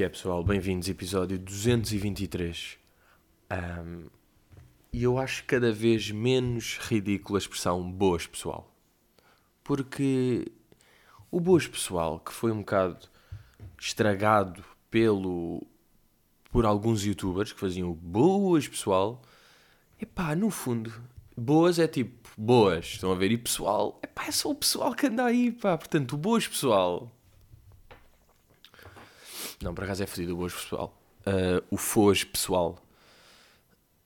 Que é, pessoal? Bem-vindos, episódio 223. Um, e eu acho cada vez menos ridícula a expressão boas, pessoal. Porque o boas, pessoal, que foi um bocado estragado pelo por alguns youtubers que faziam boas, pessoal, epá, no fundo, boas é tipo boas, estão a ver? E pessoal, epá, é só o pessoal que anda aí, pá. Portanto, boas, pessoal não, por acaso é fodido o Boas Pessoal. Uh, o Foz Pessoal.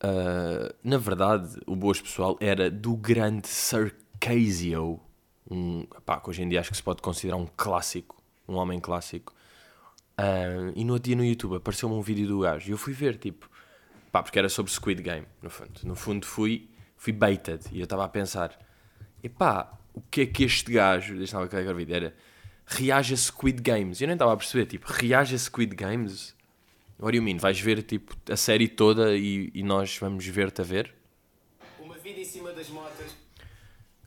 Uh, na verdade, o Boas Pessoal era do grande Sarcasio. Um, pá, que hoje em dia acho que se pode considerar um clássico. Um homem clássico. Uh, e no outro dia no YouTube apareceu-me um vídeo do gajo. E eu fui ver, tipo... Pá, porque era sobre Squid Game, no fundo. No fundo fui, fui baited. E eu estava a pensar... Epá, o que é que este gajo... Deixa-me ver aquele vídeo. Era reage a Squid Games. Eu nem estava a perceber, tipo, reage a Squid Games? What do you mean? Vais ver, tipo, a série toda e, e nós vamos ver-te a ver? Uma vida em cima das motas.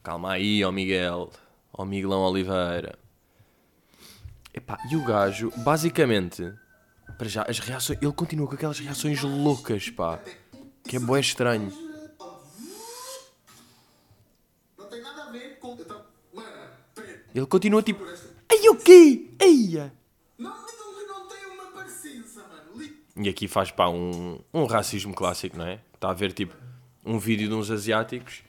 Calma aí, ó Miguel. Ó Miguelão Oliveira. Epá, e o gajo, basicamente, para já, as reações, ele continua com aquelas reações loucas, pá. Que é bué estranho. Não tem nada a ver com. Mano, Ele continua tipo, ai o quê? Eia! não, não, não tem uma parecença, mano. Li- E aqui faz pá um, um racismo clássico, não é? Está a ver tipo um vídeo de uns asiáticos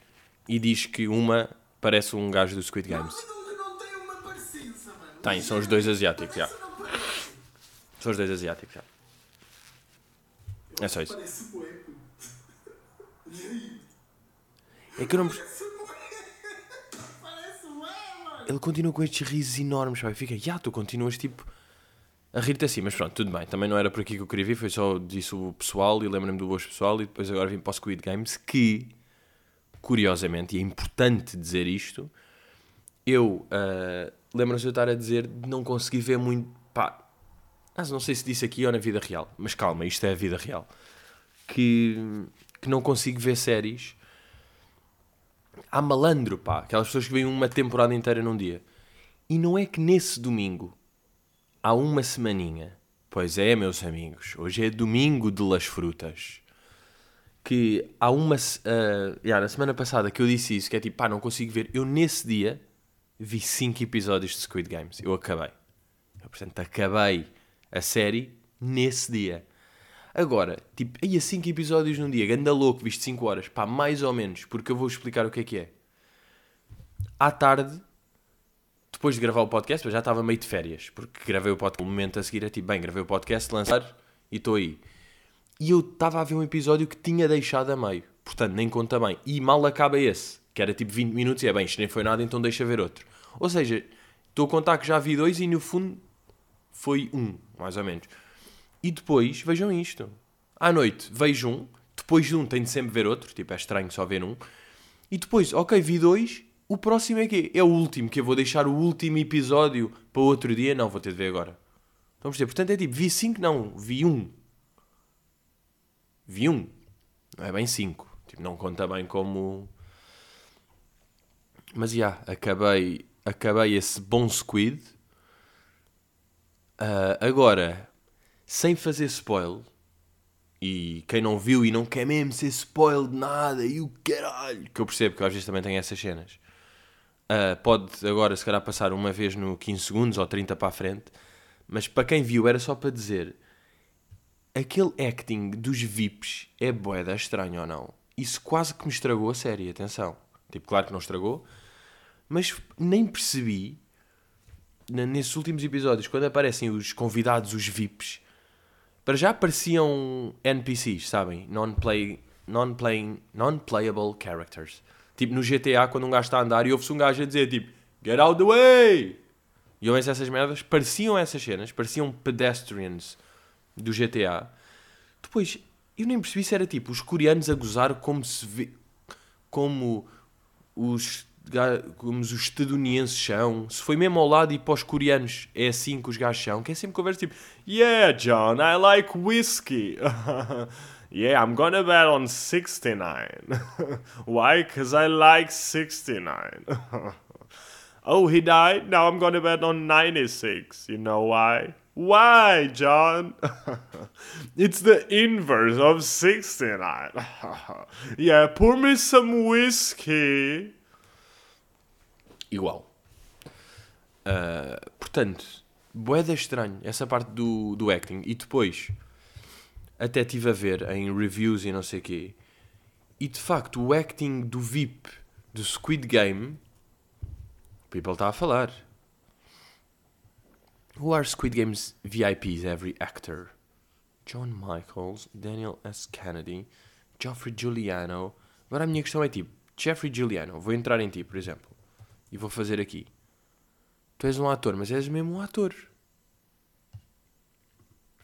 e diz que uma parece um gajo do Squid Games. Não, não tem uma parecença, mano. Tem, são os dois asiáticos, já. São os dois asiáticos, já. É só isso. Parece. E? É que eu não... Parece bué. Parece bué, mano. Ele continua com estes risos enormes, pá. Fica, já, tu continuas tipo a rir-te assim, mas pronto, tudo bem. Também não era por aqui que eu queria vir, foi só disso o pessoal e lembro-me do Boas Pessoal e depois agora vim para o Squid Games que, curiosamente, e é importante dizer isto, eu uh, lembro-me de eu estar a dizer de não conseguir ver muito, pá, não sei se disse aqui ou na vida real, mas calma, isto é a vida real, que, que não consigo ver séries há malandro, pá. Aquelas pessoas que veem uma temporada inteira num dia. E não é que nesse domingo, há uma semaninha, pois é, meus amigos, hoje é domingo de las frutas, que há uma... se- ah, já, na semana passada que eu disse isso, que é tipo, pá, não consigo ver. Eu nesse dia vi 5 episódios de Squid Games. Eu acabei. Eu, portanto, acabei a série nesse dia. Agora, tipo, aí a 5 episódios num dia, ganda louco, viste 5 horas, pá, mais ou menos, porque eu vou explicar o que é que é. À tarde, depois de gravar o podcast, eu já estava meio de férias, porque gravei o podcast, o momento a seguir é tipo, bem, gravei o podcast, lançar e estou aí. E eu estava a ver um episódio que tinha deixado a meio, portanto, nem conta bem. E mal acaba esse, que era tipo 20 minutos, e é bem, isto nem foi nada, então deixa ver outro. Ou seja, estou a contar que já vi dois e no fundo foi um, mais ou menos. E depois, vejam isto. À noite, vejo um. Depois de um, tenho de sempre ver outro. Tipo, é estranho só ver um. E depois, ok, vi dois. O próximo é quê? É o último, que eu vou deixar o último episódio para outro dia. Não, vou ter de ver agora. Vamos ter. Portanto, é tipo, vi cinco, não. Vi um. Vi um. Não é bem cinco. Tipo, não conta bem como... Mas, já, acabei, acabei esse bom squid. Ah, agora, sem fazer spoil, e quem não viu e não quer mesmo ser spoil de nada, e o caralho, que eu percebo que às vezes também tenho essas cenas, ah, pode agora se calhar passar uma vez no 15 segundos ou 30 para a frente, mas para quem viu era só para dizer, aquele acting dos VIPs é boeda estranho ou não? Isso quase que me estragou a série, atenção. Tipo, claro que não estragou, mas nem percebi nesses últimos episódios, quando aparecem os convidados, os VIPs, para já pareciam NPCs, sabem? Non-play, non-playing, non-playable characters. Tipo no GTA, quando um gajo está a andar e ouve-se um gajo a dizer tipo Get out the way! E ouvem-se essas merdas, pareciam essas cenas, pareciam pedestrians do GTA. Depois, eu nem percebi se era tipo os coreanos a gozar como se vê, como os, como os estadunidenses são, se foi mesmo ao lado e para os coreanos é assim que os gajos são, que é sempre conversa tipo Yeah, John, I like whiskey. yeah, I'm gonna bet on 69. Why? Because I like 69. Oh, he died? Now I'm gonna bet on 96. You know why? Why, John? it's the inverse of 69. yeah, pour me some whiskey. Igual. Uh, portanto, boeda estranho essa parte do, do acting. E depois, até estive a ver em reviews e não sei o quê. E de facto, o acting do VIP do Squid Game, o people está a falar. Who are Squid Game's VIPs, every actor? John Michaels, Daniel S. Kennedy, Geoffrey Giuliano. Agora a minha questão é tipo, Jeffrey Giuliano, vou entrar em ti, por exemplo, e vou fazer aqui. Tu és um ator, mas és mesmo um ator.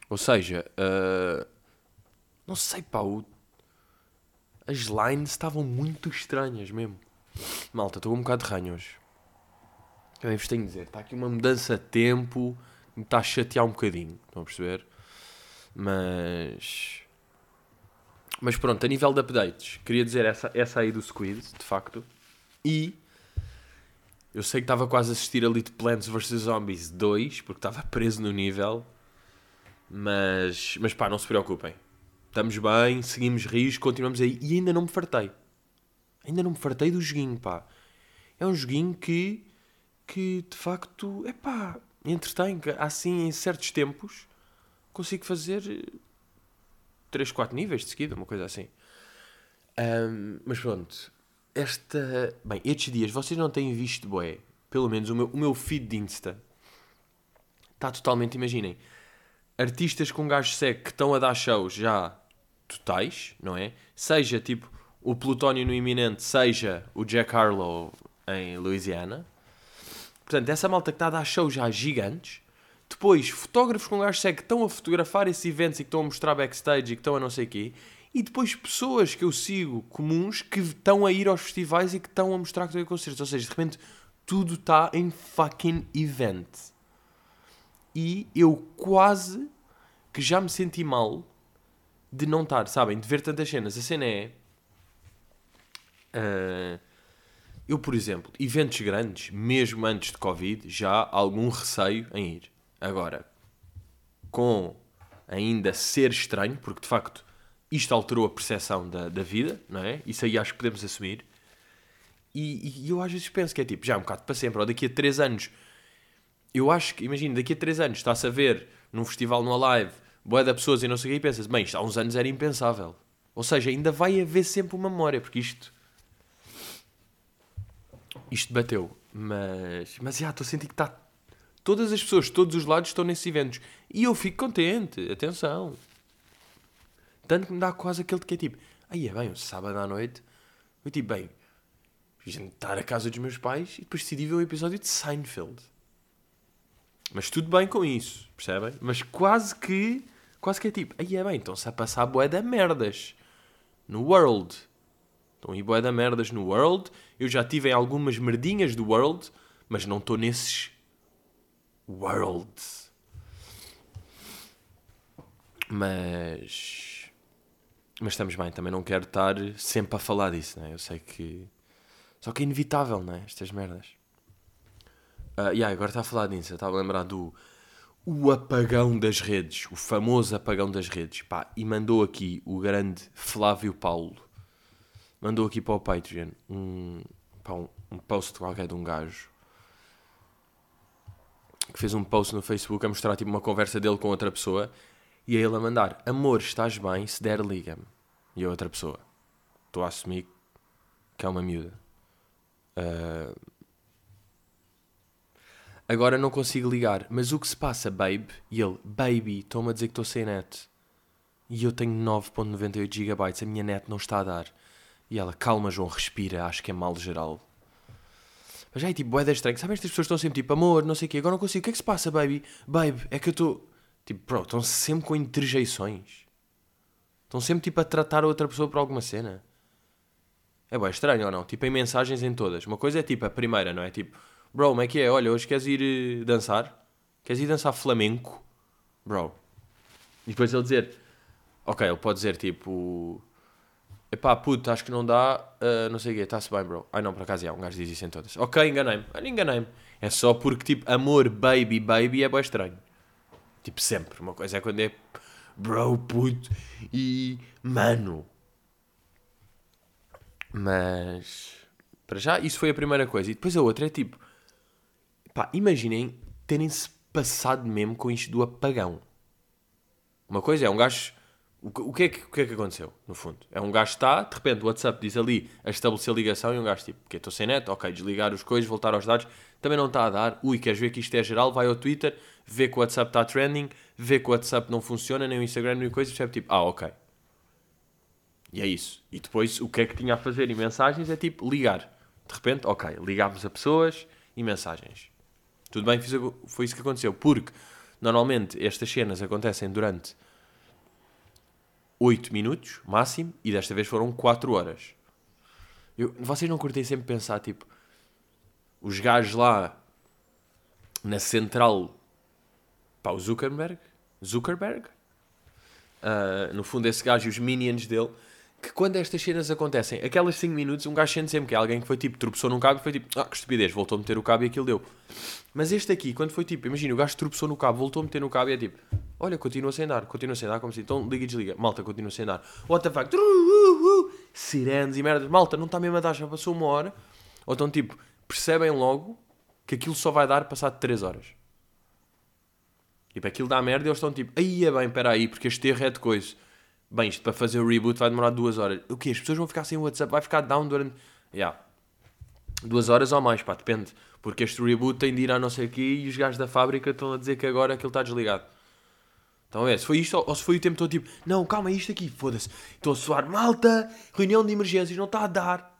Ou seja, uh, não sei, pá, o, as lines estavam muito estranhas mesmo. Malta, estou um bocado de ranho hoje. Eu nem vos tenho de dizer, está aqui uma mudança de tempo, me está a chatear um bocadinho, estão a perceber? Mas. Mas pronto, a nível de updates, queria dizer essa, essa aí do Squid, de facto. E. Eu sei que estava quase a assistir ali de Plants vs Zombies 2, porque estava preso no nível. Mas. Mas pá, não se preocupem. Estamos bem, seguimos rios, continuamos aí. E ainda não me fartei. Ainda não me fartei do joguinho, pá. É um joguinho que que de facto, é pá, entretém. Assim, em certos tempos, consigo fazer 3, 4 níveis de seguida, uma coisa assim. Um, mas pronto, esta. Bem, estes dias vocês não têm visto, boé. Pelo menos o meu, o meu feed de Insta está totalmente, imaginem, artistas com gajo seco que estão a dar shows já totais, não é? Seja tipo o Plutónio no Iminente, seja o Jack Harlow em Louisiana. Portanto, essa malta que está a dar shows já gigantes. Depois, fotógrafos com gajo segue que estão a fotografar esses eventos e que estão a mostrar backstage e que estão a não sei o quê. E depois pessoas que eu sigo comuns que estão a ir aos festivais e que estão a mostrar que estão a concertos. Ou seja, de repente tudo está em fucking event. E eu quase que já me senti mal de não estar, sabem? De ver tantas cenas. A cena é. Uh, eu, por exemplo, eventos grandes, mesmo antes de Covid, já há algum receio em ir. Agora, com ainda ser estranho, porque de facto isto alterou a percepção da, da vida, não é? Isso aí acho que podemos assumir. E, e, eu às vezes penso que é tipo, já é um bocado para sempre, ou daqui a 3 anos. Eu acho que, imagina, daqui a 3 anos está-se a ver num festival no Alive, boa da pessoas e não sei o que, e pensas, bem, isto há uns anos era impensável. Ou seja, ainda vai haver sempre uma memória, porque isto isto bateu. Mas, mas já, estou a sentir que está. Todas as pessoas, todos os lados estão nesses eventos. E eu fico contente, atenção. Tanto que me dá quase aquele que é tipo, aí é bem, um sábado à noite, eu tipo, bem, jantar a casa dos meus pais e depois decidi ver o episódio de Seinfeld. Mas tudo bem com isso, percebem? Mas quase que, quase que é tipo, aí é bem, estão-se a passar boé da merdas no World. Estão aí boé da merdas no World. Eu já tive em algumas merdinhas do World, mas não estou nesses Worlds. Mas. Mas estamos bem, também não quero estar sempre a falar disso, né? Eu sei que. Só que é inevitável, né? Estas merdas. Uh, yeah, agora está a falar disso. Eu estava a lembrar do. O apagão das redes. O famoso apagão das redes. Pá, e mandou aqui o grande Flávio Paulo mandou aqui para o Patreon um, pá, um, um post qualquer de um gajo que fez um post no Facebook a mostrar tipo, uma conversa dele com outra pessoa e a ele a mandar amor, estás bem? Se der, liga-me. E a outra pessoa, estou a assumir que é uma miúda. Uh... Agora não consigo ligar, mas o que se passa, babe? E ele, baby, estou-me a dizer que estou sem net. E eu tenho 9.98 GB, a minha net não está a dar. E ela, calma, João, respira, acho que é mal geral. Mas já é tipo, é estranho. Sabem, estas pessoas estão sempre tipo, amor, não sei o quê, agora não consigo. O que é que se passa, baby? Babe, é que eu estou. Tipo, bro, estão sempre com interjeições. Estão sempre tipo a tratar a outra pessoa por alguma cena. É bem estranho ou não? Tipo, em mensagens em todas. Uma coisa é tipo a primeira, não é? Tipo, bro, como é que é? Olha, hoje queres ir uh, dançar? Queres ir dançar flamenco? Bro. E depois ele dizer, ok, ele pode dizer tipo Epá, puto, acho que não dá, ah, não sei o quê, está-se bem, bro. Ai não, por acaso é, um gajo diz isso em todas. Ok, enganei-me. Olha, enganei-me. É só porque, tipo, amor, baby, baby é bem estranho. Tipo, sempre. Uma coisa é quando é bro, puto e mano. Mas, para já, isso foi a primeira coisa. E depois a outra é tipo, pá, imaginem terem-se passado mesmo com isto do apagão. Uma coisa é um gajo. O que, é que, o que é que aconteceu, no fundo? É um gajo está, de repente o WhatsApp diz ali a estabelecer ligação e um gajo tipo, que estou sem net, ok, desligar os coisas, voltar aos dados, também não está a dar. Ui, queres ver que isto é geral? Vai ao Twitter, vê que o WhatsApp está trending, vê que o WhatsApp não funciona, nem o Instagram, nem coisa, percebe tipo, ah, ok. E é isso. E depois o que é que tinha a fazer em mensagens é tipo ligar. De repente, ok, ligámos a pessoas e mensagens. Tudo bem, fiz, foi isso que aconteceu. Porque normalmente estas cenas acontecem durante 8 minutos, máximo, e desta vez foram 4 horas. Eu, vocês não curtem sempre pensar, tipo, os gajos lá na central, pá, o Zuckerberg, Zuckerberg, uh, no fundo esse gajo e os minions dele, que quando estas cenas acontecem, aquelas 5 minutos, um gajo sente sempre que é alguém que foi tipo, tropeçou num cabo e foi tipo, ah, que estupidez, voltou a meter o cabo e aquilo deu. Mas este aqui, quando foi tipo, imagina, o gajo tropeçou no cabo, voltou a meter no cabo e é tipo, olha, continua sem dar, continua sem dar, como assim, então liga e desliga, malta, continua sem dar, what the fuck, sirenes e merdas, malta, não está mesmo a dar, já passou uma hora, ou então tipo, percebem logo que aquilo só vai dar passado 3 horas. Tipo, aquilo dá merda e eles estão tipo, aí é bem, espera aí, porque este erro é de coisa. Bem, isto para fazer o reboot vai demorar duas horas. O quê? As pessoas vão ficar sem o WhatsApp? Vai ficar down durante. Yeah. Duas horas ou mais, pá, depende. Porque este reboot tem de ir a não sei aqui e os gajos da fábrica estão a dizer que agora aquilo está desligado. Então é, se foi isto ou se foi o tempo todo tipo, não, calma, isto aqui, foda-se. Estou a soar malta, reunião de emergências, não está a dar.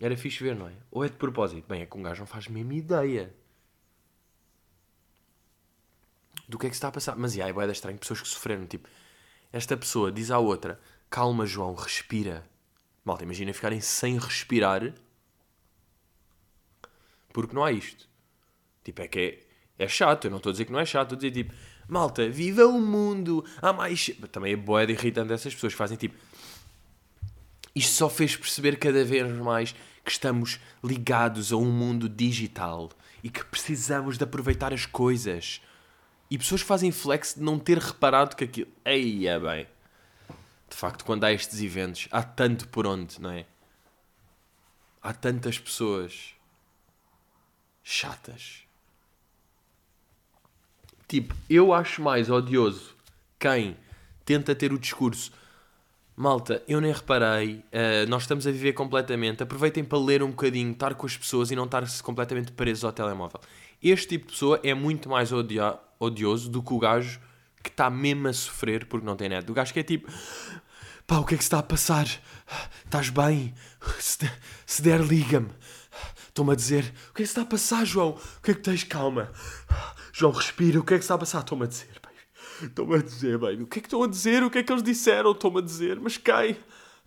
Era fixe ver, não é? Ou é de propósito? Bem, é que um gajo não faz mesmo ideia do que é que se está a passar. Mas, yeah, é boeda estranho, pessoas que sofreram, tipo, esta pessoa diz à outra, calma João, respira. Malta, imagina ficarem sem respirar, porque não há isto. Tipo, é que é, é chato, eu não estou a dizer que não é chato, estou a dizer tipo, malta, viva o mundo, há mais... Também é boeda irritante essas pessoas que fazem tipo... Isto só fez perceber cada vez mais que estamos ligados a um mundo digital e que precisamos de aproveitar as coisas. E pessoas fazem flex de não ter reparado que aquilo. Ei, é bem. De facto, quando há estes eventos, há tanto por onde, não é? Há tantas pessoas chatas. Tipo, eu acho mais odioso quem tenta ter o discurso Malta, eu nem reparei, uh, nós estamos a viver completamente. Aproveitem para ler um bocadinho, estar com as pessoas e não estar completamente presos ao telemóvel. Este tipo de pessoa é muito mais odia odioso do que o gajo que está mesmo a sofrer porque não tem net. O gajo que é tipo, pá, o que é que se está a passar? Estás bem? Se der, se der liga-me. Estou-me a dizer, o que é que se está a passar, João? O que é que tens? Calma. João, respira, o que é que se está a passar? Estou-me a dizer. Estão-me a dizer, baby. O que é que estão a dizer? O que é que eles disseram? Estão-me a dizer. Mas quem?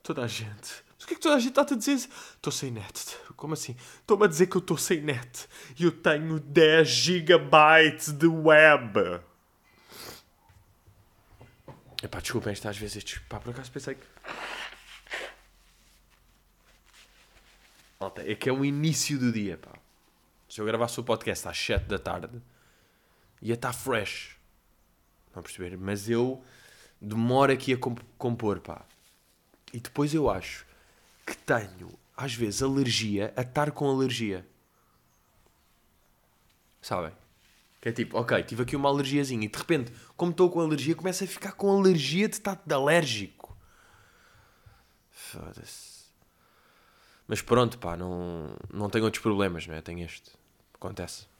Toda a gente. Mas o que é que toda a gente está a dizer? Estou sem net. Como assim? Estão-me a dizer que eu estou sem net. E eu tenho 10 gigabytes de web. Epá, desculpem, esta às vezes estes... Pá, por acaso pensei que... É que é o início do dia, pá. Se eu gravasse o podcast às 7 da tarde, ia estar fresh. Não a perceber? Mas eu demoro aqui a compor, pá. E depois eu acho que tenho, às vezes, alergia a estar com alergia. Sabem? Que é tipo, ok, tive aqui uma alergiazinha e de repente, como estou com alergia, começo a ficar com alergia de estar de alérgico. Foda-se. Mas pronto, pá, não, não tenho outros problemas, não é? Tenho este. Acontece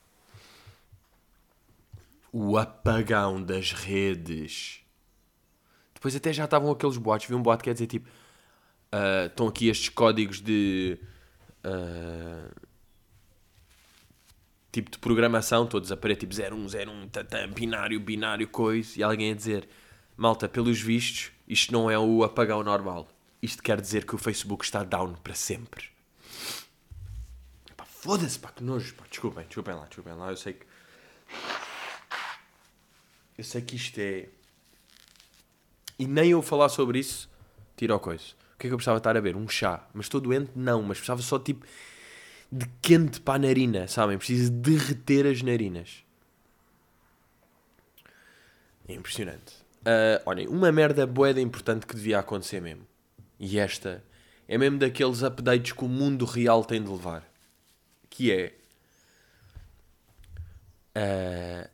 o apagão das redes. Depois até já estavam aqueles boatos. Vi um boato que quer dizer tipo. Uh, estão aqui estes códigos de. Uh, tipo de programação, todos a parecer tipo 0101, tatã, binário, binário, coisa. E alguém a dizer: Malta, pelos vistos, isto não é o apagão normal. Isto quer dizer que o Facebook está down para sempre. Foda-se, pá, que nojo. Pá. Desculpem, desculpem lá, desculpem lá. Eu sei que eu sei que isto é. E nem eu falar sobre isso tira o coisa. O que é que eu precisava estar a ver? Um chá. Mas estou doente? Não, mas precisava só tipo de quente para a narina, sabem? Preciso derreter as narinas. É impressionante. Uh, olhem, uma merda boeda importante que devia acontecer mesmo. E esta é mesmo daqueles updates que o mundo real tem de levar. Que é uh,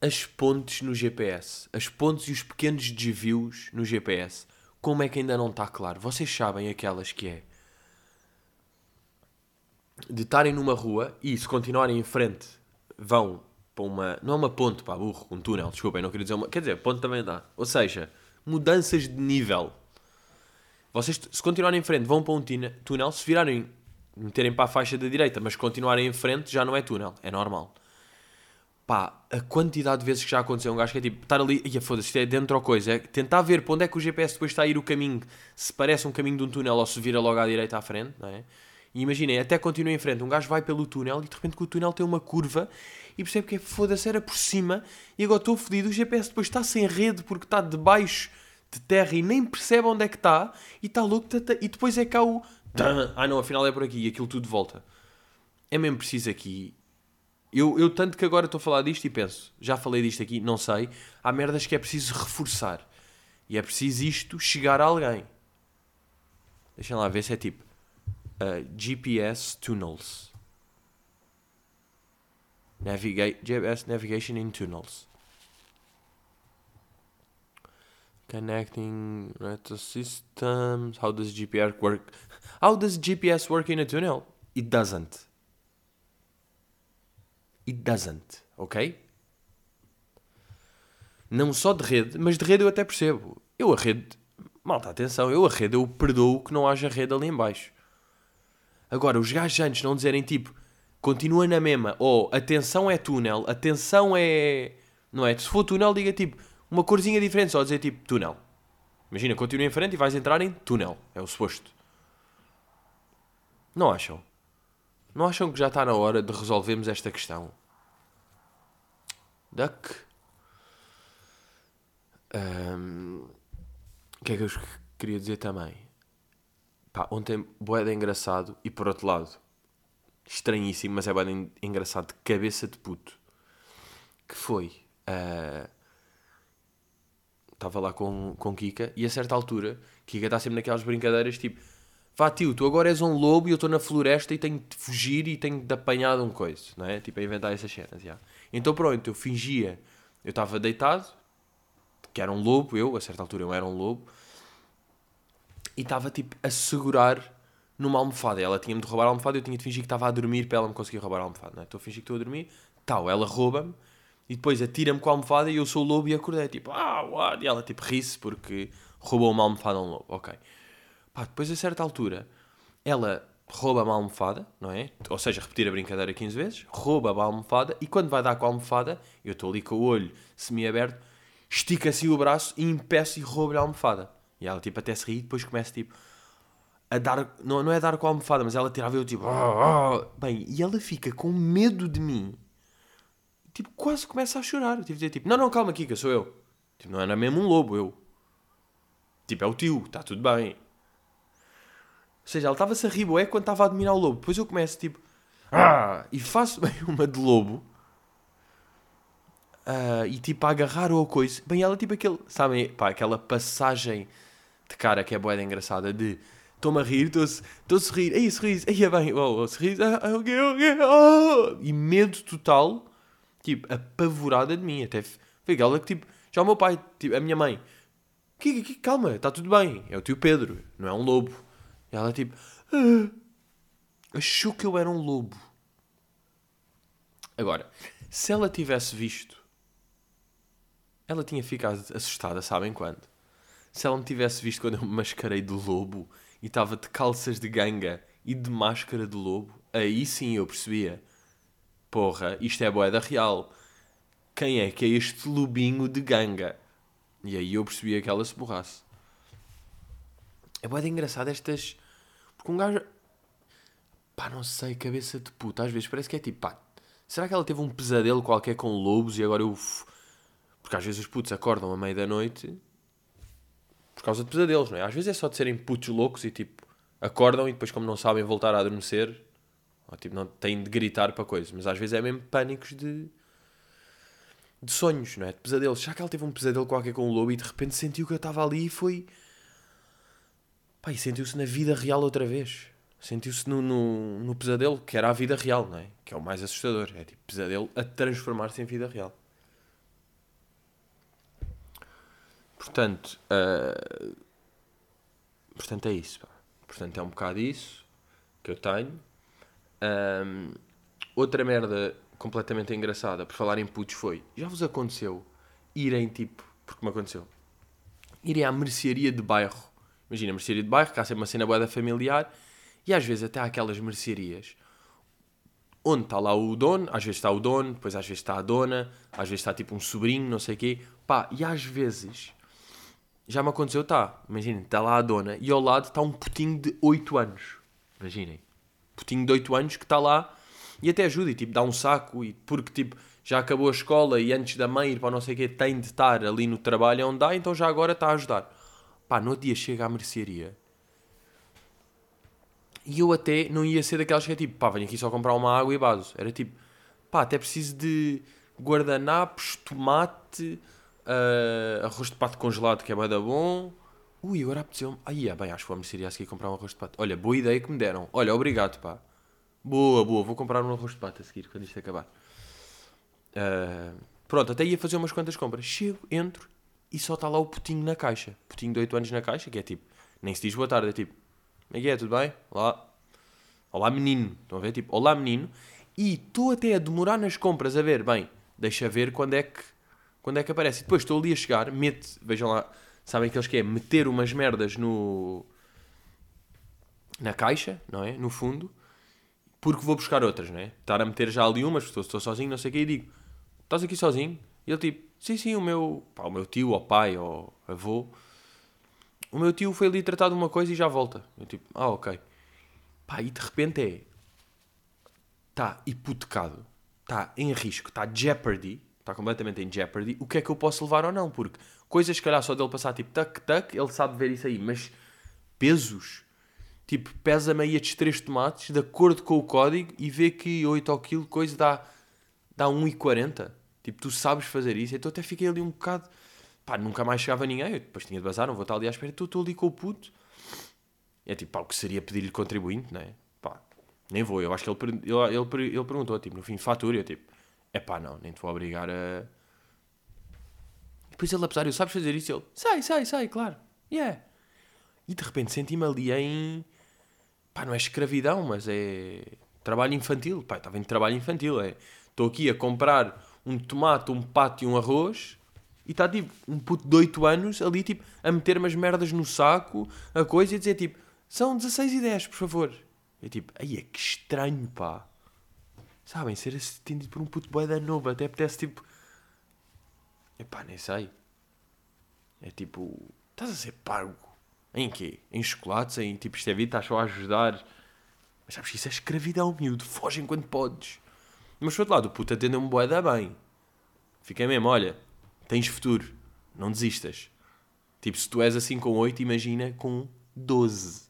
as pontes no GPS. As pontes e os pequenos desvios no GPS. Como é que ainda não está claro? Vocês sabem aquelas que é de estarem numa rua e se continuarem em frente vão para uma. Não é uma ponte, para burro, um túnel, desculpem, não queria dizer uma. Quer dizer, ponte também dá. Ou seja, mudanças de nível. Vocês, se continuarem em frente, vão para um túnel, se virarem, meterem para a faixa da direita, mas continuarem em frente, já não é túnel, é normal. Pá, a quantidade de vezes que já aconteceu, um gajo que é tipo, estar ali, ia foda-se, isto é dentro ou coisa, é tentar ver para onde é que o GPS depois está a ir o caminho, se parece um caminho de um túnel ou se vira logo à direita à frente, não é? E imaginem, até continua em frente, um gajo vai pelo túnel e de repente que o túnel tem uma curva e percebe que é foda-se, era por cima e agora estou fodido. O GPS depois está sem rede porque está debaixo de terra e nem percebe onde é que está e está louco tá, tá, e depois é cá o. Ah não, afinal é por aqui e aquilo tudo volta. É mesmo preciso aqui. Eu, eu tanto que agora estou a falar disto e penso, já falei disto aqui, não sei. Há merdas que é preciso reforçar. E é preciso isto chegar a alguém. Deixem lá ver se é tipo uh, GPS tunnels. Navigate GPS navigation in tunnels. Connecting rental systems. How does GPS work? How does GPS work in a tunnel? It doesn't. It doesn't, ok? Não só de rede, mas de rede eu até percebo. Eu a rede, malta, atenção, eu a rede eu perdoo que não haja rede ali em baixo. Agora, os gajos antes não dizerem tipo, continua na mesma, ou atenção é túnel, atenção é. Não é? Se for túnel, diga tipo, uma corzinha diferente, só dizer tipo túnel. Imagina, continua em frente e vais entrar em túnel. É o suposto. Não acham? Não acham que já está na hora de resolvermos esta questão? Duck. Um, o que é que eu queria dizer também? Pá, ontem, boeda engraçado e por outro lado, estranhíssimo, mas é boeda engraçado, de cabeça de puto. Que foi. Estava uh, lá com, com Kika e a certa altura, Kika está sempre naquelas brincadeiras tipo: Vá tio, tu agora és um lobo e eu estou na floresta e tenho de fugir e tenho de apanhar de um coisa, não é? Tipo, a inventar essas cenas, já. Então pronto, eu fingia, eu estava deitado, que era um lobo, eu, a certa altura eu era um lobo, e estava tipo a segurar numa almofada. Ela tinha-me de roubar a almofada eu tinha de fingir que estava a dormir para ela me conseguir roubar a almofada. Não é? Estou a fingir que estou a dormir, tal, ela rouba-me e depois atira-me com a almofada e eu sou o lobo e acordei tipo, ah, what? E ela tipo ri-se porque roubou uma almofada a um lobo. Ok. Pá, depois a certa altura ela rouba uma almofada, não é? Ou seja, repetir a brincadeira 15 vezes, rouba a almofada e quando vai dar com a almofada, eu estou ali com o olho semi-aberto, estica assim o braço e impeço e roubo-lhe a almofada. E ela tipo até se ri e depois começa tipo a dar, não, não é dar com a almofada, mas ela tirava eu tipo, oh, oh. bem, e ela fica com medo de mim, tipo, quase começa a chorar. Tipo, dizer, tipo, não, não, calma, Kika, sou eu. Tipo, não era mesmo um lobo, eu. Tipo, é o tio, está tudo bem. Seja, ela estava-se a rir, é quando estava a dominar o lobo. Depois eu começo, tipo, ah, e faço bem uma de lobo. Uh, e tipo a agarrar ou coisa. Bem, ela tipo aquele, sabem, pá, aquela passagem de cara que é boeda engraçada de estou-me a rir, estou a sorrir, ei, sorriso, ei, é bem, oh, oh, sorriso, ah, ah, ok, ok, oh! e medo total, tipo, apavorada de mim, até foi aquela que tipo, já o meu pai, tipo, a minha mãe, que, que, calma, está tudo bem, é o tio Pedro, não é um lobo, e ela tipo, ah, achou que eu era um lobo. Agora, se ela tivesse visto, ela tinha ficado assustada, sabem quando? Se ela me tivesse visto quando eu me mascarei de lobo e estava de calças de ganga e de máscara de lobo, aí sim eu percebia. Porra, isto é boeda real. Quem é que é este lobinho de ganga? E aí eu percebia que ela se borrasse. É boeda engraçado estas... Porque um gajo... Pá, não sei, cabeça de puta. Às vezes parece que é tipo, pá... Será que ela teve um pesadelo qualquer com lobos e agora eu... Porque às vezes os putos acordam à meia da noite por causa de pesadelos, não é? Às vezes é só de serem putos loucos e tipo, acordam e depois, como não sabem voltar a adormecer, ou, tipo, não têm de gritar para coisas. Mas às vezes é mesmo pânicos de, de sonhos, não é? De pesadelos. Já que ela teve um pesadelo qualquer com o lobo e de repente sentiu que eu estava ali e foi. Pá, e sentiu-se na vida real outra vez. Sentiu-se no, no, no pesadelo, que era a vida real, não é? Que é o mais assustador. É tipo pesadelo a transformar-se em vida real. Portanto, uh, portanto é isso. Pá. Portanto, é um bocado isso que eu tenho. Um, outra merda completamente engraçada, por falar em putos, foi: já vos aconteceu irem tipo, porque me aconteceu, irem à mercearia de bairro. Imagina, mercearia de bairro, há sempre uma cena boa familiar, e às vezes até há aquelas mercearias onde está lá o dono, às vezes está o dono, depois às vezes está a dona, às vezes está tipo um sobrinho, não sei o quê. Pá, e às vezes já me aconteceu, tá, imaginem, está lá a dona e ao lado está um putinho de 8 anos. Imaginem. Putinho de 8 anos que está lá e até ajuda e tipo dá um saco e porque tipo já acabou a escola e antes da mãe ir para não sei o quê tem de estar ali no trabalho onde dá, então já agora está a ajudar. Pá, no outro dia chega à mercearia e eu até não ia ser daquelas que é tipo, pá, venho aqui só comprar uma água e vaso. Era tipo, pá, até preciso de guardanapos, tomate, uh, arroz de pato congelado que é bem da bom. Ui, agora apeteceu-me. Aí, é bem, acho que vou à mercearia a seguir comprar um arroz de pato. Olha, boa ideia que me deram. Olha, obrigado, pá. Boa, boa, vou comprar um arroz de pato a seguir quando isto acabar. Uh, pronto, até ia fazer umas quantas compras. Chego, entro e só está lá o putinho na caixa. Putinho de 8 anos na caixa, que é tipo, nem se diz boa tarde, é tipo, como é que é, tudo bem? Olá. Olá, menino. Estão a ver? Tipo, olá, menino. E estou até a demorar nas compras a ver, bem, deixa ver quando é que quando é que aparece? E depois estou ali a chegar, mete, vejam lá, sabem aqueles que é meter umas merdas no na caixa, não é? No fundo, porque vou buscar outras, não é? Estar a meter já ali umas, estou, estou sozinho, não sei o que, e digo: Estás aqui sozinho? E ele tipo: Sim, sim, o meu, pá, o meu tio, ou pai, ou avô, o meu tio foi ali tratar de uma coisa e já volta. Eu tipo: Ah, ok. Pá, e de repente é. Está hipotecado, está em risco, está jeopardy está completamente em jeopardy, o que é que eu posso levar ou não? Porque coisas, se calhar, só dele passar tipo tac, tac, ele sabe ver isso aí, mas pesos, tipo, pesa meia de três tomates, de acordo com o código, e vê que 8 ao quilo, coisa dá, dá 1,40. Tipo, tu sabes fazer isso, então até fiquei ali um bocado, pá, nunca mais chegava ninguém, eu depois tinha de bazar, não vou estar ali à espera, estou, estou ali com o puto. É tipo, pá, o que seria pedir-lhe contribuinte, não é? Pá, nem vou, eu acho que ele, ele, ele, ele perguntou, tipo, no fim, fatura, eu tipo, é pá, não, nem te vou obrigar a. Depois ele, apesar de eu sabes fazer isso, ele, sai, sai, sai, claro, yeah. E de repente senti-me ali em. pá, não é escravidão, mas é. trabalho infantil, pá, estava em trabalho infantil, é. Estou aqui a comprar um tomate, um pato e um arroz e está tipo um puto de 8 anos ali tipo a meter umas merdas no saco, a coisa e dizer tipo são 16 e 10, por favor. É tipo, aí é que estranho, pá. Sabem, ser atendido por um puto boy da novo, até apetece tipo. Epá, nem sei. É tipo. Estás a ser pago. Em quê? Em chocolates? Em tipo, isto é vida, estás só a ajudar. Mas sabes que isso é escravidão, miúdo. Foge enquanto podes. Mas por outro lado, o puto atendeu-me boé da bem. Fiquei mesmo, olha, tens futuro. Não desistas. Tipo, se tu és assim com 8, imagina com 12.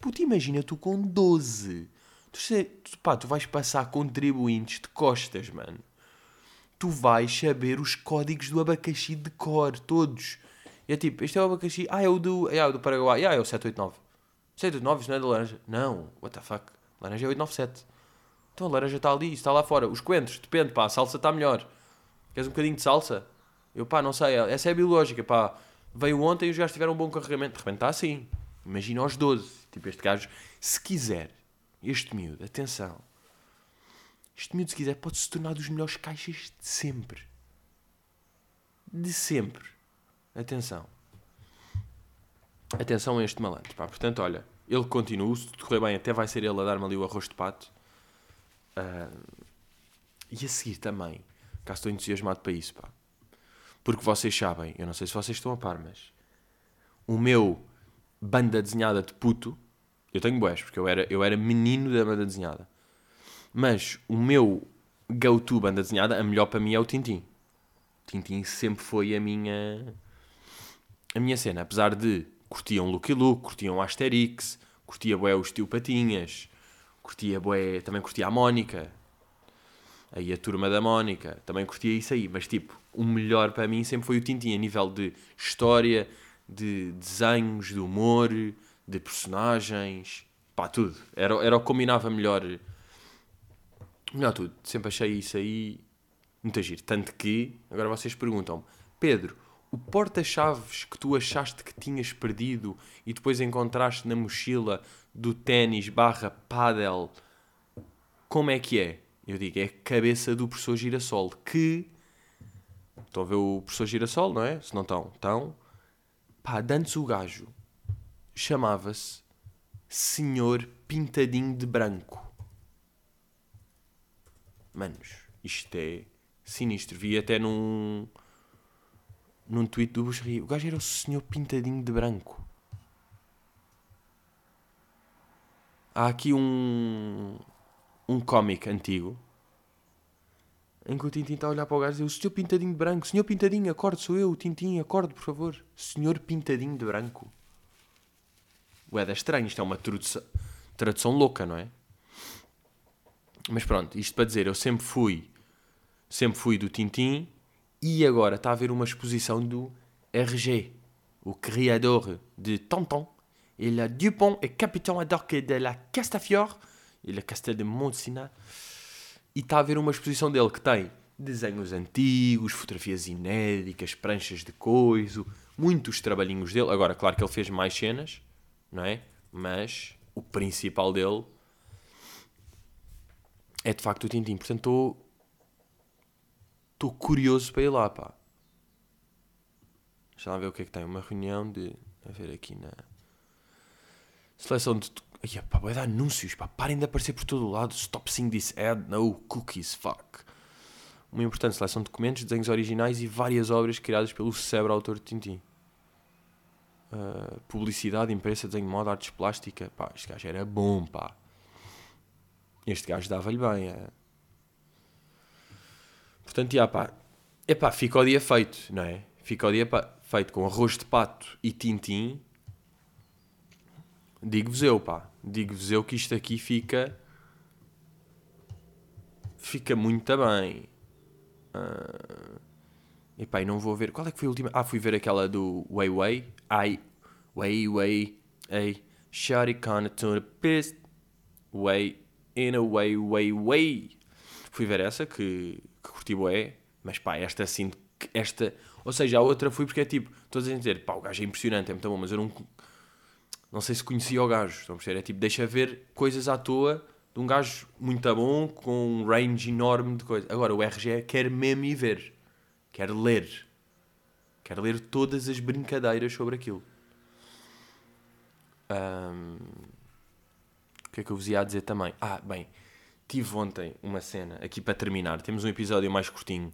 Puto, imagina tu com 12. Tu, tu, pá, tu vais passar contribuintes de costas, mano. Tu vais saber os códigos do abacaxi de cor, todos. E é tipo, este é o abacaxi. Ah, é o do, é, o do Paraguai. Ah, é o 789. 789, isso não é da laranja. Não, what the fuck. Laranja é 897. Então a laranja está ali, está lá fora. Os coentros, depende, pá, a salsa está melhor. Queres um bocadinho de salsa? Eu, pá, não sei, essa é a biológica, pá. Veio ontem e os gajos tiveram um bom carregamento. De repente está assim. Imagina aos 12. Tipo, este gajo, se quiser este miúdo, atenção. Este miúdo, se quiser, pode se tornar dos melhores caixas de sempre. De sempre. Atenção. Atenção a este malandro. Pá. Portanto, olha, ele continua. Se correr bem, até vai ser ele a dar-me ali o arroz de pato. Uh, e a seguir também. Cá estou entusiasmado para isso, pá. Porque vocês sabem, eu não sei se vocês estão a par, mas o meu banda desenhada de puto eu tenho boés, porque eu era, eu era menino da banda desenhada. Mas o meu go-to banda desenhada, a melhor para mim é o Tintim. Tintim sempre foi a minha a minha cena, apesar de curtiam Lucky Luke, curtiam Asterix, curtia bué os Tio Patinhas, curtia bué, também curtia a Mónica, aí a turma da Mónica, também curtia isso aí, mas tipo, o melhor para mim sempre foi o Tintin, a nível de história, de desenhos, de humor, de personagens, pá, tudo. Era, era o que combinava melhor, melhor tudo. Sempre achei isso aí muito giro. Tanto que, agora vocês perguntam Pedro, o porta-chaves que tu achaste que tinhas perdido e depois encontraste na mochila do ténis barra paddle, como é que é? Eu digo, é a cabeça do professor Girassol, que... Estão a ver o professor Girassol, não é? Se não estão, estão. Pá, antes o gajo chamava-se Senhor Pintadinho de Branco. Manos, isto é sinistro. Vi até num num tweet do Buxerri. O gajo era o senhor pintadinho de branco. Há aqui um um cómic antigo em que o Tintin está a olhar para o gajo e diz: O senhor pintadinho de branco, senhor pintadinho, acorde, sou eu, o Tintin, acorde, por favor. Senhor pintadinho de branco. Ué, é estranho, isto é uma tradução, tradução louca, não é? Mas pronto, isto para dizer, eu sempre fui, sempre fui do Tintin e agora está a haver uma exposição do RG, o criador de Tonton. Ele é Dupont e capitão adorque de la Castafiore, e le Castel de Montsina. E está a haver uma exposição dele que tem desenhos antigos, fotografias inéditas, pranchas de coiso, muitos trabalhinhos dele. Agora, claro que ele fez mais cenas, não é? Mas o principal dele é de facto o Tintin. Portanto, estou. Estou curioso para ir lá, pá. Deixa lá ver o que é que tem. Uma reunião de. A ver aqui na. Seleção de. Ai, pá, vai dar anúncios, pá. Parem de aparecer por todo o lado. Stop seeing this ad. No cookies, fuck. Uma importante seleção de documentos, desenhos originais e várias obras criadas pelo cérebro autor de Tintin. Uh, publicidade, imprensa, desenho de moda, artes plástica. Pá, este gajo era bom, pá. Este gajo dava-lhe bem. É. Portanto, já, pá. Epá, fica o dia feito, não é? Fica o dia pá, feito com arroz de pato e tintim. Digo-vos eu, pá. Digo-vos eu que isto aqui fica... Fica muito bem. Uh... Epá, e não vou ver... Qual é que foi a última? Ah, fui ver aquela do Wei Wei. Ai... Wei... Ei... Kinda to the pist. Way... In a way, way, way. Fui ver essa, que curti bué. Mas pá, esta assim... Esta... Ou seja, a outra fui porque é tipo... Todos a dizer, pá, o gajo é impressionante, é muito bom, mas eu não não sei se conhecia o gajo. Estão a perceber? É tipo, deixa ver coisas à toa de um gajo muito bom, com um range enorme de coisas. Agora, o RG quer mesmo ir ver. Quer ler. Quer ler todas as brincadeiras sobre aquilo. Um, o que é que eu vos ia dizer também? Ah, bem, tive ontem uma cena, aqui para terminar. Temos um episódio mais curtinho.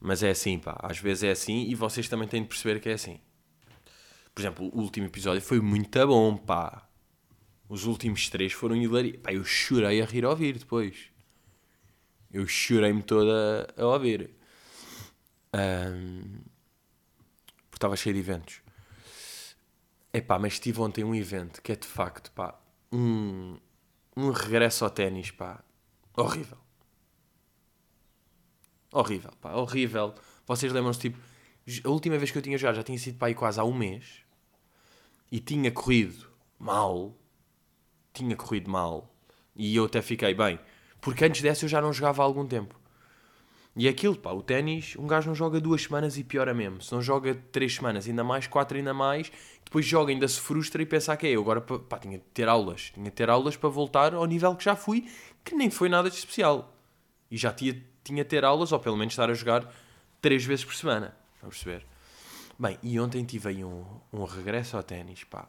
Mas é assim, pá. Às vezes é assim e vocês também têm de perceber que é assim. Por exemplo, o último episódio foi muito bom, pá. Os últimos três foram hilariantes. Pá, eu chorei a rir a ouvir depois. Eu chorei-me toda a ouvir. Um, porque estava cheio de eventos. É pá, mas tive ontem um evento que é de facto, pá, um, um regresso ao ténis, pá, horrível. Horrível, pá, horrível. Vocês lembram-se, tipo, a última vez que eu tinha jogado já tinha sido para aí quase há um mês e tinha corrido mal. Tinha corrido mal. E eu até fiquei bem. Porque antes dessa eu já não jogava há algum tempo. E aquilo, pá, o ténis, um gajo não joga duas semanas e piora mesmo. Se não joga três semanas, ainda mais, quatro ainda mais, depois joga, ainda se frustra e pensa que é eu. Agora, pá, tinha de ter aulas. Tinha de ter aulas para voltar ao nível que já fui, que nem foi nada de especial. E já tinha, tinha de ter aulas, ou pelo menos estar a jogar três vezes por semana. Vamos perceber? Bem, e ontem tive aí um, um regresso ao ténis, pá.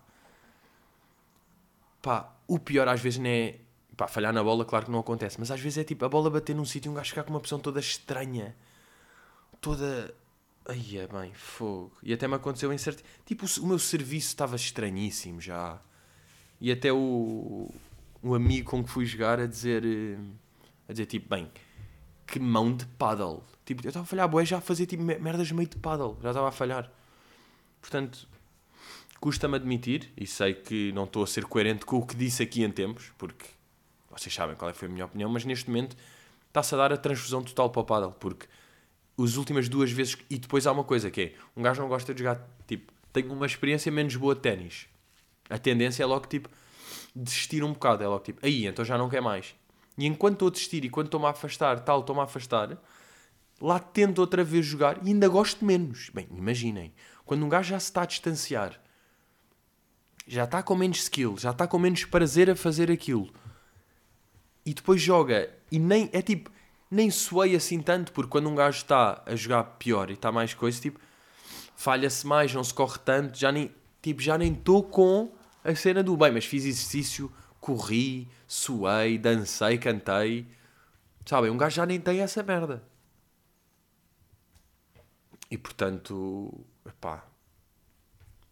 Pá, o pior às vezes não é... Pá, falhar na bola, claro que não acontece, mas às vezes é tipo a bola bater num sítio e um gajo ficar com uma pressão toda estranha. Toda... Ai, é bem, fogo. E até me aconteceu em certo... Tipo, o meu serviço estava estranhíssimo já. E até o... O amigo com que fui jogar a dizer... eh, A dizer tipo, bem, que mão de paddle. Tipo, eu estava a falhar, boé, já a fazer tipo merdas meio de paddle. Já estava a falhar. Portanto, custa-me admitir, e sei que não estou a ser coerente com o que disse aqui em tempos, porque vocês sabem qual é foi a minha opinião, mas neste momento está-se a dar a transfusão total para o paddle, porque as últimas duas vezes. E depois há uma coisa que é: um gajo não gosta de jogar, tipo, tem uma experiência menos boa de ténis. A tendência é logo, tipo, desistir um bocado. É logo, tipo, aí, então já não quer mais. E enquanto estou a desistir e quando estou-me a afastar, tal, estou-me a afastar, lá tento outra vez jogar e ainda gosto menos. Bem, imaginem, quando um gajo já se está a distanciar, já está com menos skill, já está com menos prazer a fazer aquilo, e depois joga e nem, é tipo, nem suei assim tanto, porque quando um gajo está a jogar pior e está mais coisa, tipo, falha-se mais, não se corre tanto, já nem, tipo, já nem estou com a cena do bem, mas fiz exercício, corri, suei, dancei, cantei. Sabem, um gajo já nem tem essa merda. E portanto, pá,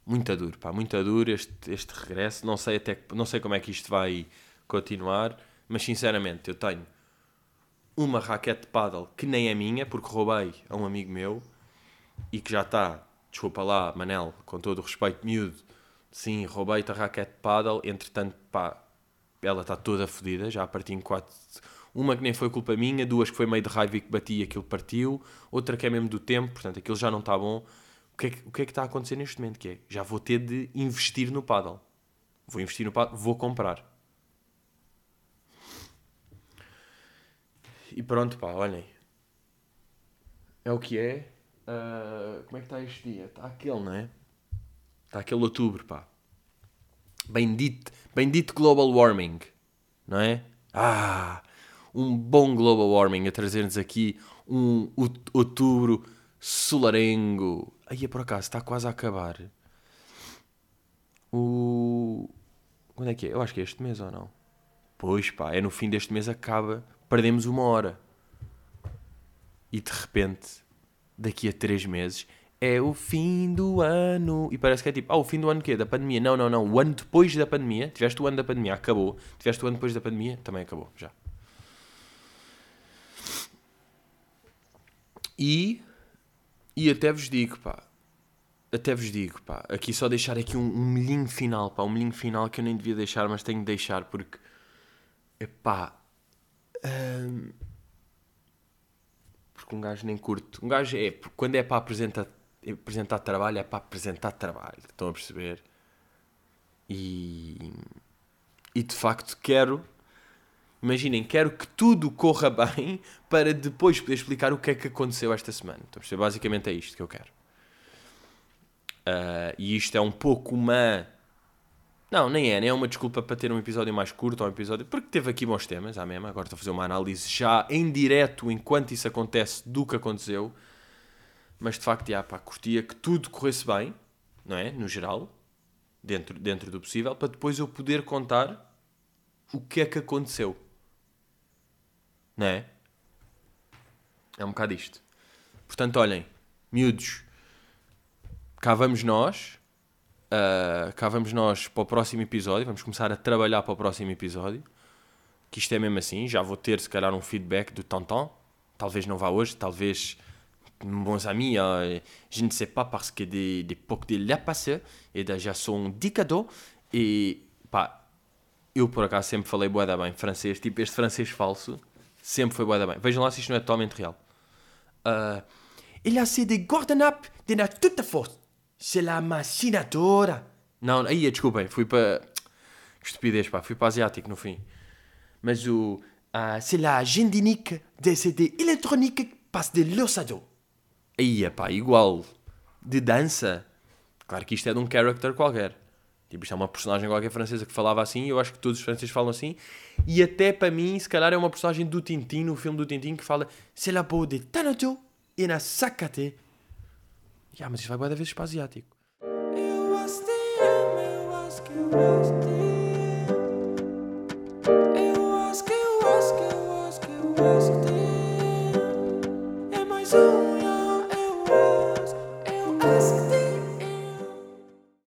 muito duro, pá, muito duro este, este regresso. Não sei, até, não sei como é que isto vai continuar, mas sinceramente, eu tenho uma raquete de paddle que nem é minha, porque roubei a um amigo meu e que já está, desculpa lá, Manel, com todo o respeito, miúdo, sim, roubei-te a raquete de paddle, entretanto, pá, ela está toda fodida, já parti em quatro. Uma que nem foi culpa minha, duas que foi meio de raiva e que bati e aquilo partiu, outra que é mesmo do tempo, portanto aquilo já não está bom. O que, é que, o que é que está a acontecer neste momento? Que é, já vou ter de investir no paddle. Vou investir no paddle, vou comprar. E pronto, pá, olhem. É o que é. Uh, como é que está este dia? Está aquele, não é? Está aquele outubro, pá. Bendito, bendito global warming, não é? Ah, um bom global warming a trazer-nos aqui um outubro solarengo. Aí, é por acaso, está quase a acabar. O... Quando é que é? Eu acho que é este mês ou não? Pois pá, é no fim deste mês acaba. Perdemos uma hora. E de repente, daqui a três meses, é o fim do ano. E parece que é tipo, ah, o fim do ano quê? Da pandemia? Não, não, não. O ano depois da pandemia. Tiveste o ano da pandemia, acabou. Tiveste o ano depois da pandemia, também acabou, já. E, e até vos digo, pá. Até vos digo, pá. Aqui só deixar aqui um, um milhinho final, pá. Um milhinho final que eu nem devia deixar, mas tenho de deixar porque, pá. Hum, porque um gajo nem curto. Um gajo é, quando é para apresentar apresentar trabalho é para apresentar trabalho, estão a perceber? E, e de facto quero, imaginem, quero que tudo corra bem para depois poder explicar o que é que aconteceu esta semana. Estão a perceber? Basicamente é isto que eu quero. Uh, e isto é um pouco uma. Não, nem é, nem é uma desculpa para ter um episódio mais curto ou um episódio. Porque teve aqui bons temas, à mesma. Agora estou a fazer uma análise já em direto enquanto isso acontece do que aconteceu mas de facto, já, pá, curtia que tudo corresse bem, não é? No geral, dentro, dentro do possível, para depois eu poder contar o que é que aconteceu. Não é? É um bocado isto. Portanto, olhem, miúdos, cá vamos nós. Uh, cá vamos nós para o próximo episódio. Vamos começar a trabalhar para o próximo episódio. Que isto é mesmo assim. Já vou ter, se calhar, um feedback do Tonton. Talvez não vá hoje, talvez bons amis, hein, je ne sais pas parce que des, des poucos de lá passé e já são dicador e pá, eu por acaso sempre falei bué da bem francês, tipo este francês falso, sempre foi bué da bem. Vejam lá se isto não é totalmente real. Uh, il a c'est des guardanapes de na toute force. C'est la machinadora. Não, aí desculpem, fui para. Que estupidez, pá, fui para asiático no fim. Mas o. Uh, c'est la gendinique de CD électronique passe de l'ossado. Aí, pá, igual. De dança. Claro que isto é de um character qualquer. Tipo, isto é uma personagem qualquer francesa que falava assim, eu acho que todos os franceses falam assim. E até para mim, se calhar é uma personagem do Tintin, no filme do Tintin, que fala C'est la peau de Tanoto e na sacate yeah, mas isto vai boa vezes para asiático. Eu acho eu acho que eu acho que eu acho que eu acho que eu acho que